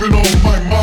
jumping on my mind.